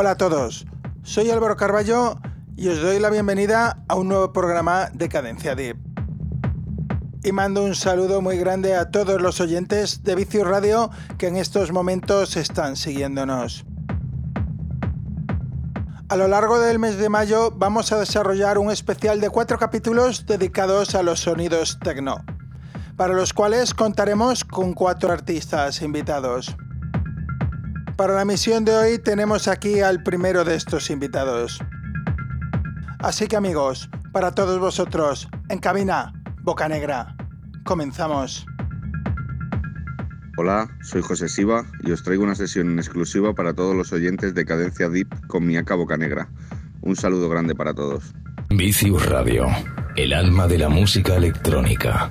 Hola a todos, soy Álvaro Carballo y os doy la bienvenida a un nuevo programa de Cadencia Deep. Y mando un saludo muy grande a todos los oyentes de Vicius Radio que en estos momentos están siguiéndonos. A lo largo del mes de mayo vamos a desarrollar un especial de cuatro capítulos dedicados a los sonidos techno, para los cuales contaremos con cuatro artistas invitados. Para la misión de hoy tenemos aquí al primero de estos invitados. Así que amigos, para todos vosotros, en cabina, Boca Negra, comenzamos. Hola, soy José Siva y os traigo una sesión en exclusiva para todos los oyentes de Cadencia Deep con mi Aca Boca Negra. Un saludo grande para todos. Vicius Radio, el alma de la música electrónica.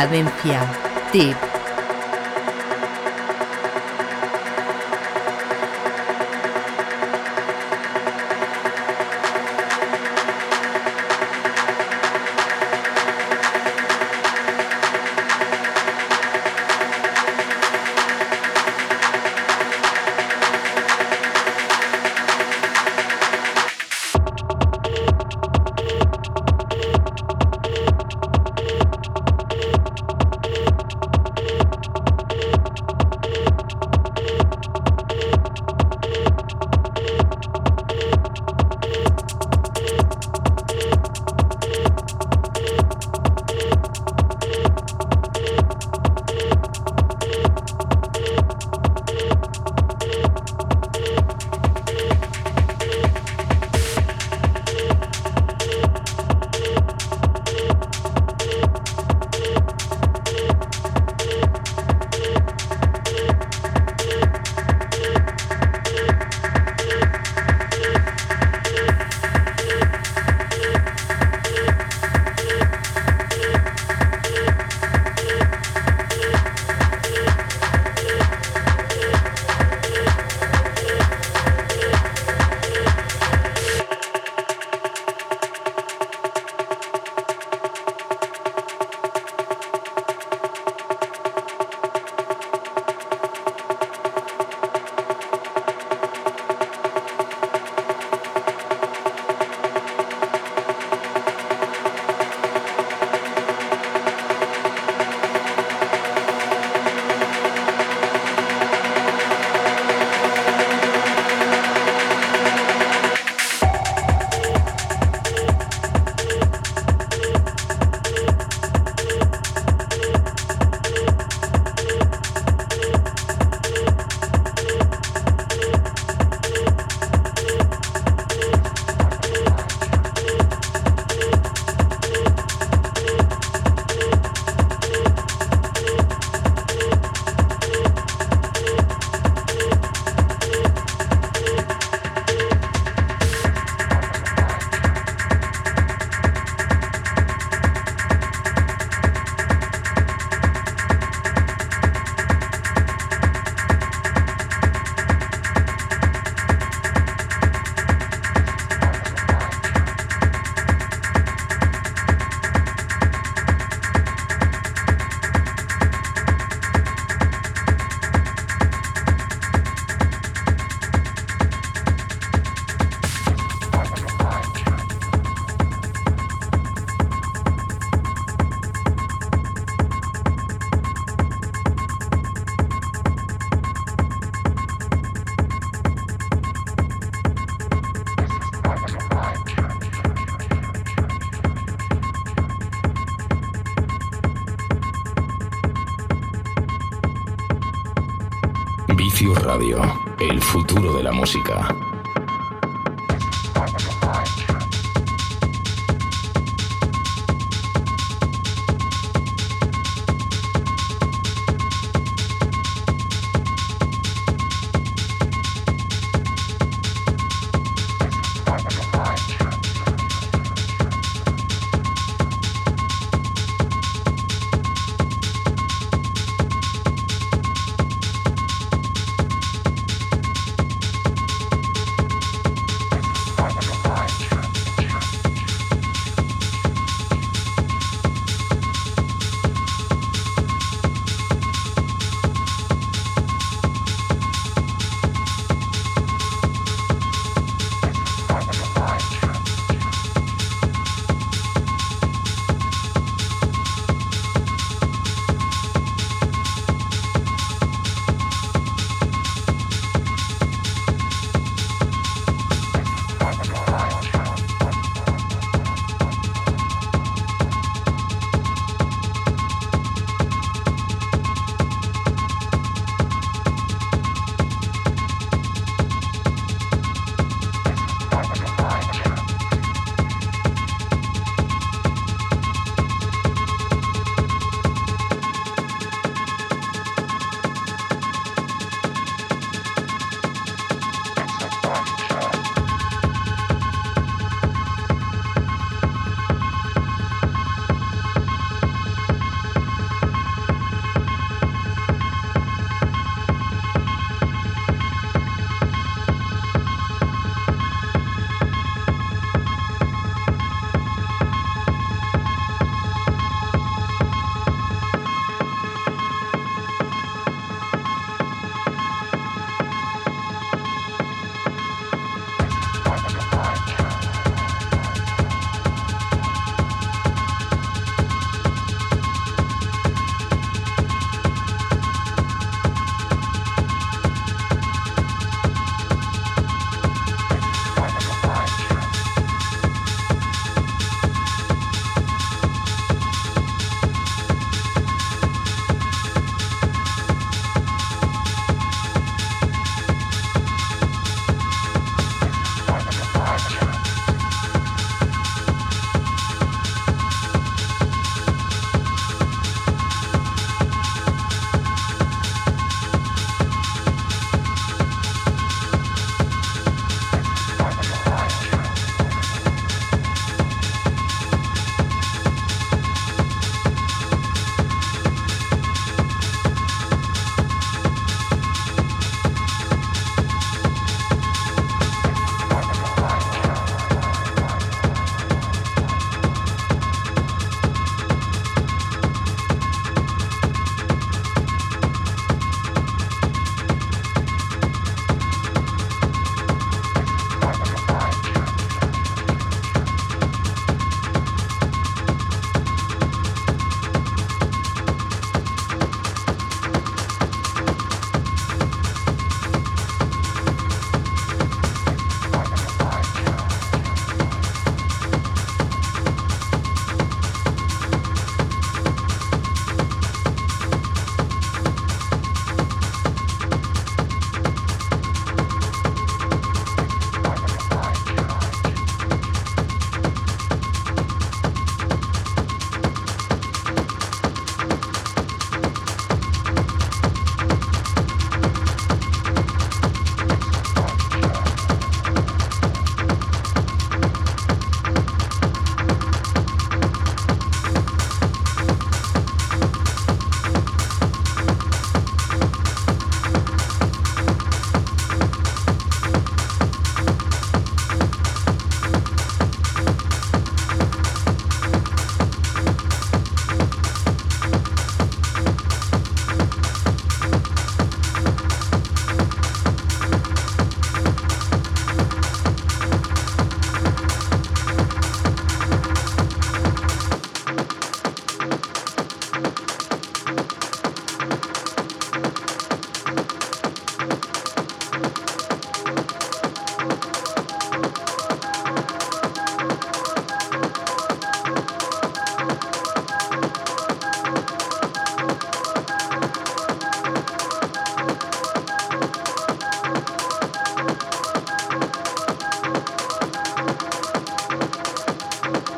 Cadencia. Tip.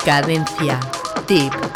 Cadencia. Tip.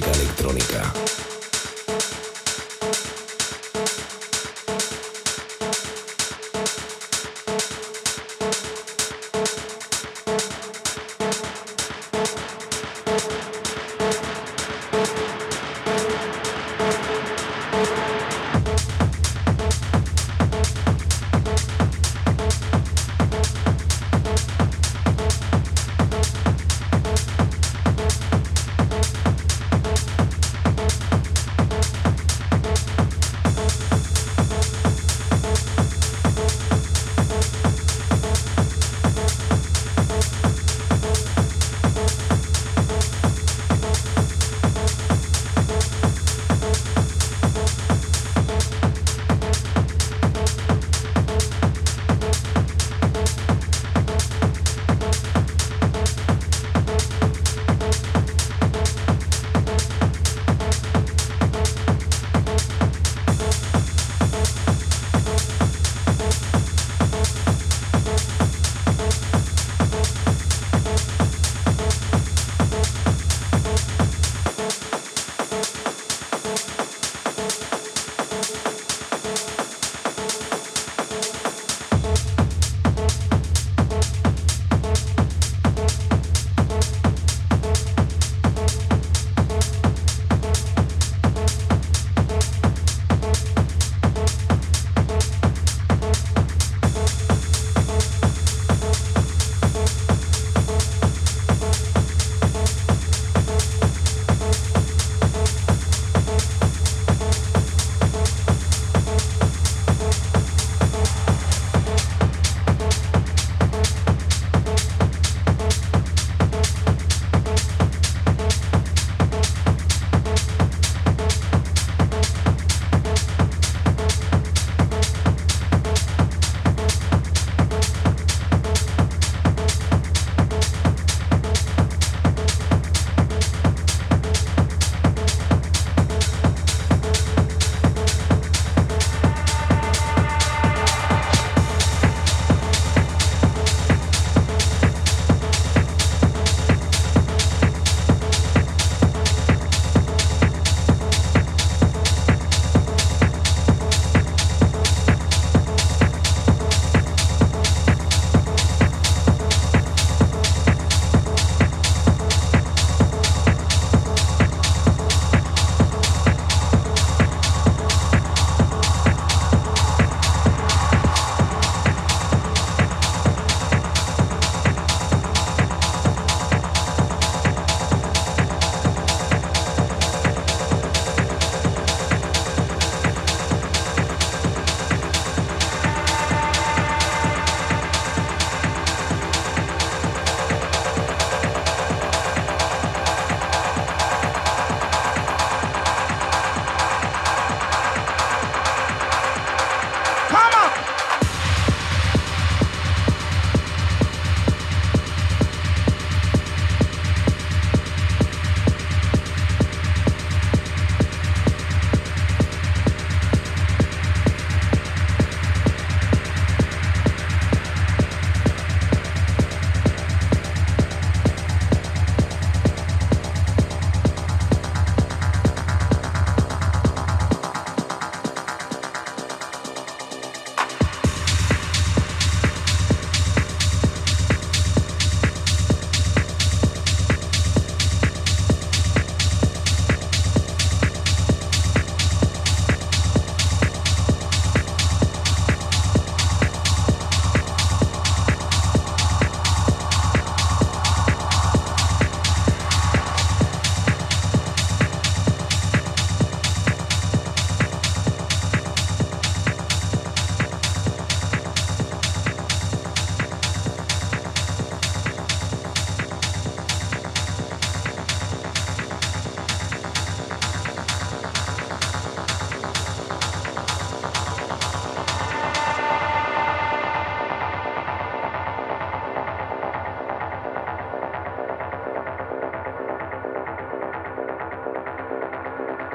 Electrónica.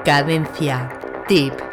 Cadencia. Tip.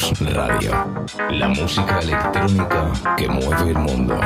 Radio, la música electrónica que mueve el mundo.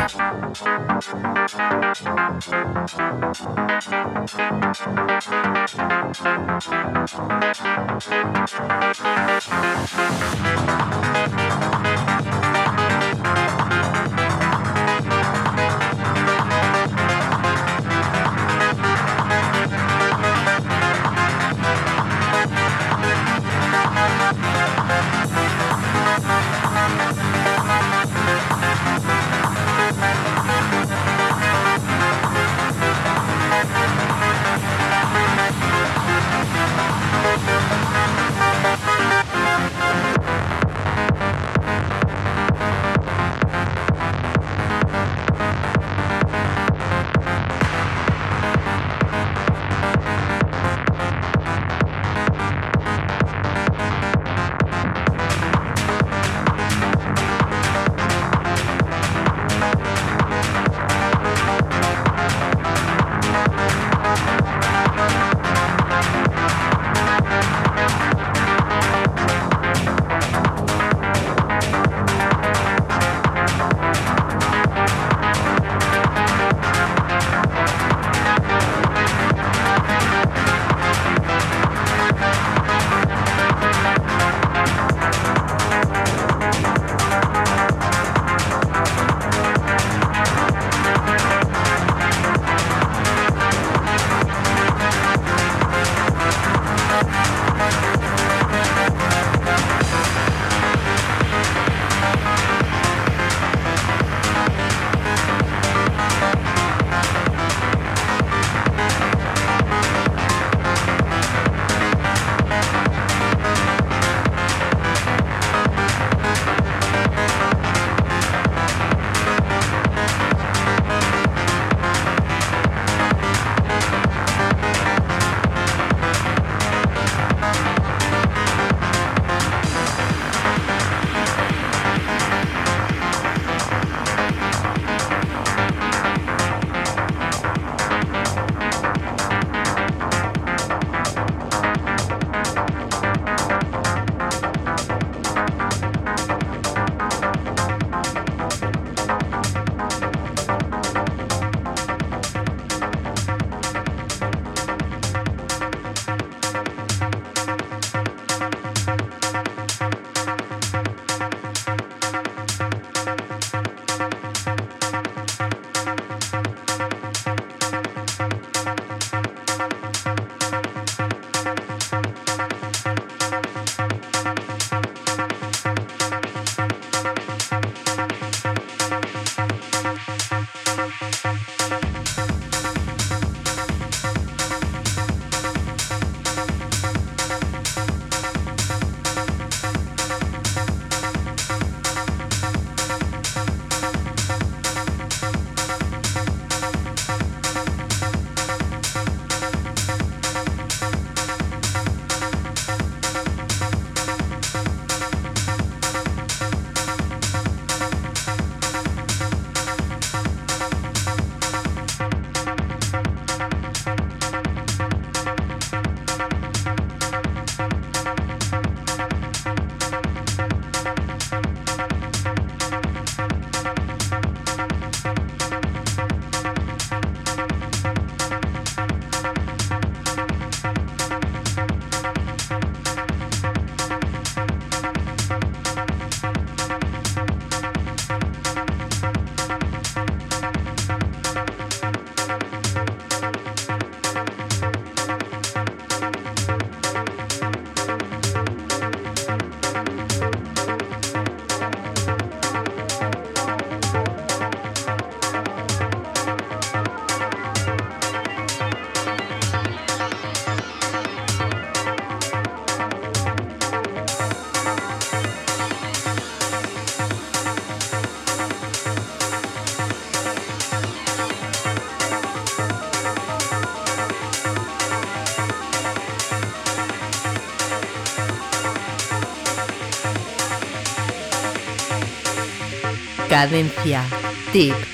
Cadencia. Tip.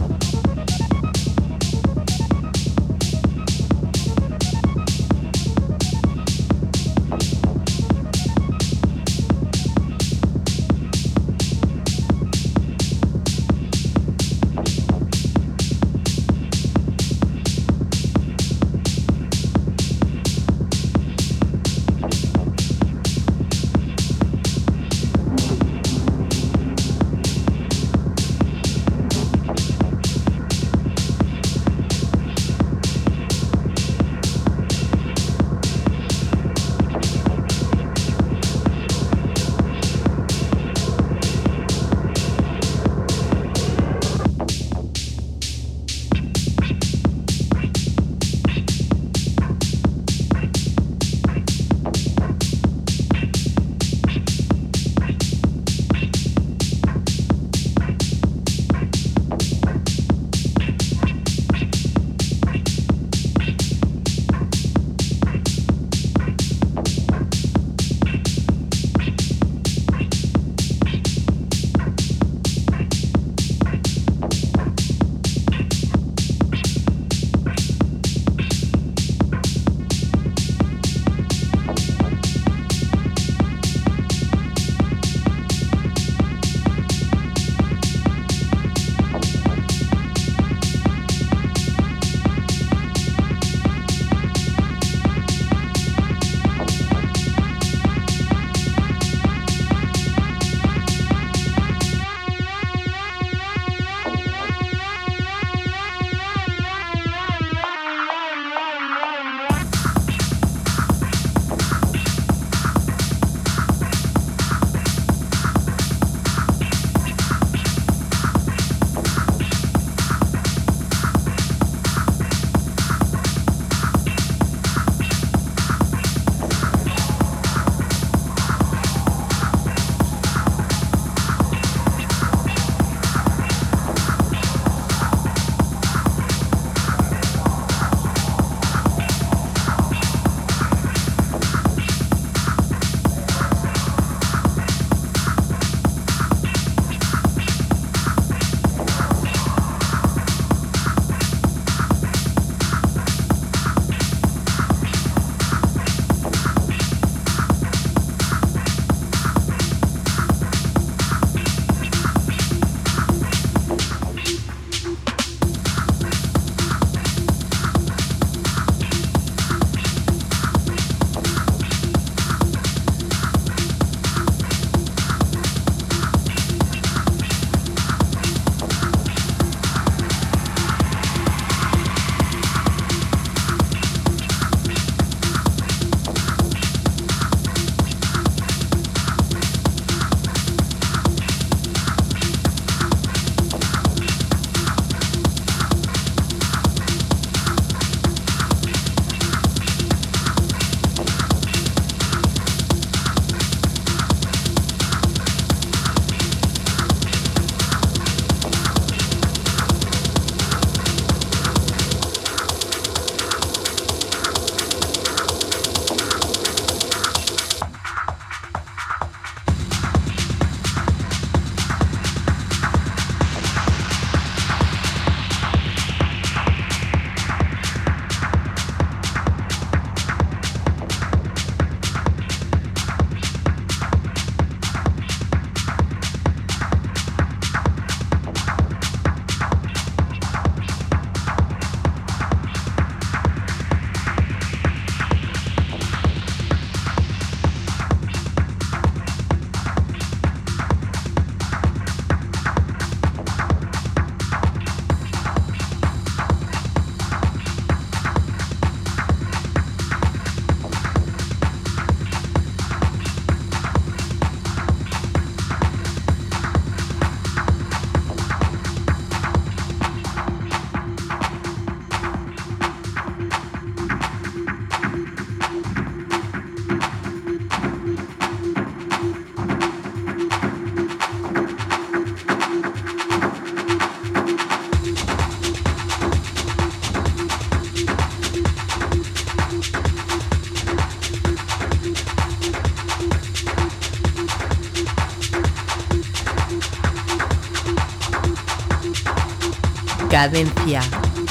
Cadencia.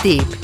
Tip.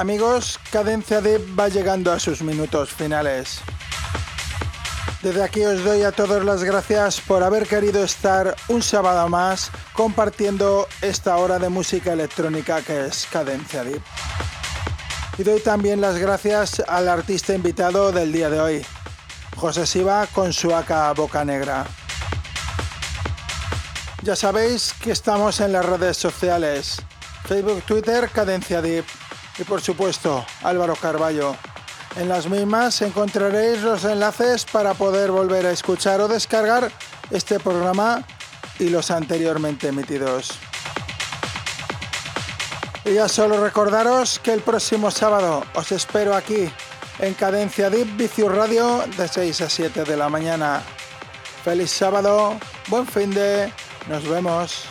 Amigos, Cadencia Deep va llegando a sus minutos finales. Desde aquí os doy a todos las gracias por haber querido estar un sábado más compartiendo esta hora de música electrónica que es Cadencia Deep. Y doy también las gracias al artista invitado del día de hoy, José Siva con su AK Boca Negra. Ya sabéis que estamos en las redes sociales, Facebook, Twitter, Cadencia Deep y por supuesto Álvaro Carballo. En las mismas encontraréis los enlaces para poder volver a escuchar o descargar este programa y los anteriormente emitidos. Y ya solo recordaros que el próximo sábado os espero aquí en Cadencia Deep Vicious Radio de 6 a 7 de la mañana. Feliz sábado, buen fin de, nos vemos.